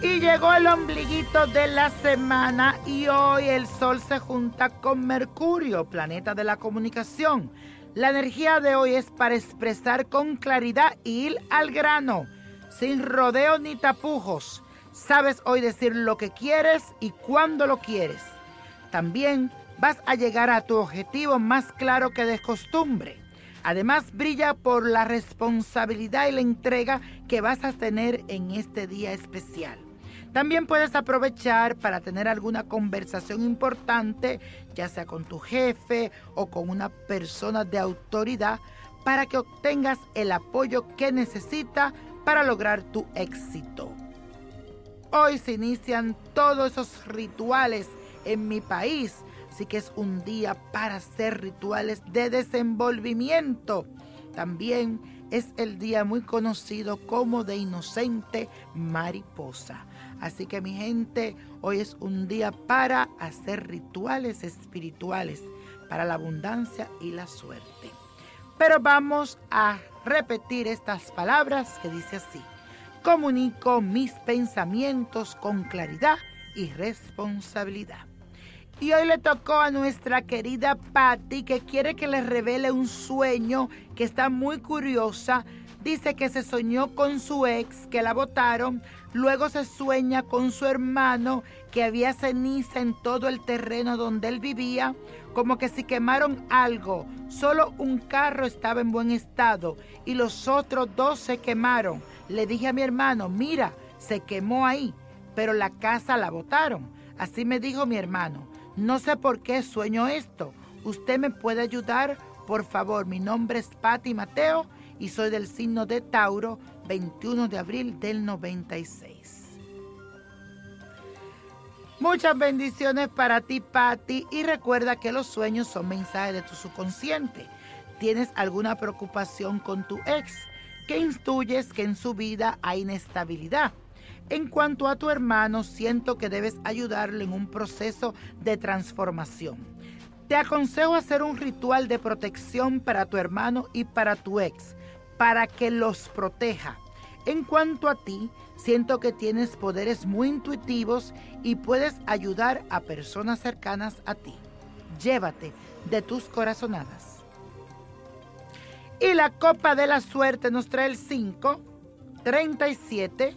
Y llegó el ombliguito de la semana y hoy el Sol se junta con Mercurio, planeta de la comunicación. La energía de hoy es para expresar con claridad y ir al grano, sin rodeos ni tapujos. Sabes hoy decir lo que quieres y cuándo lo quieres. También vas a llegar a tu objetivo más claro que de costumbre. Además, brilla por la responsabilidad y la entrega que vas a tener en este día especial. También puedes aprovechar para tener alguna conversación importante, ya sea con tu jefe o con una persona de autoridad, para que obtengas el apoyo que necesita para lograr tu éxito. Hoy se inician todos esos rituales en mi país, así que es un día para hacer rituales de desenvolvimiento. También es el día muy conocido como de inocente mariposa. Así que mi gente, hoy es un día para hacer rituales espirituales para la abundancia y la suerte. Pero vamos a repetir estas palabras que dice así. Comunico mis pensamientos con claridad y responsabilidad. Y hoy le tocó a nuestra querida Patty que quiere que le revele un sueño que está muy curiosa. Dice que se soñó con su ex, que la votaron, Luego se sueña con su hermano que había ceniza en todo el terreno donde él vivía, como que si quemaron algo. Solo un carro estaba en buen estado y los otros dos se quemaron. Le dije a mi hermano, mira, se quemó ahí, pero la casa la botaron. Así me dijo mi hermano. No sé por qué sueño esto. ¿Usted me puede ayudar? Por favor, mi nombre es Patti Mateo y soy del signo de Tauro 21 de abril del 96. Muchas bendiciones para ti, Patti, y recuerda que los sueños son mensajes de tu subconsciente. ¿Tienes alguna preocupación con tu ex? que instruyes que en su vida hay inestabilidad? En cuanto a tu hermano, siento que debes ayudarle en un proceso de transformación. Te aconsejo hacer un ritual de protección para tu hermano y para tu ex para que los proteja. En cuanto a ti, siento que tienes poderes muy intuitivos y puedes ayudar a personas cercanas a ti. Llévate de tus corazonadas. Y la copa de la suerte nos trae el 5, 37,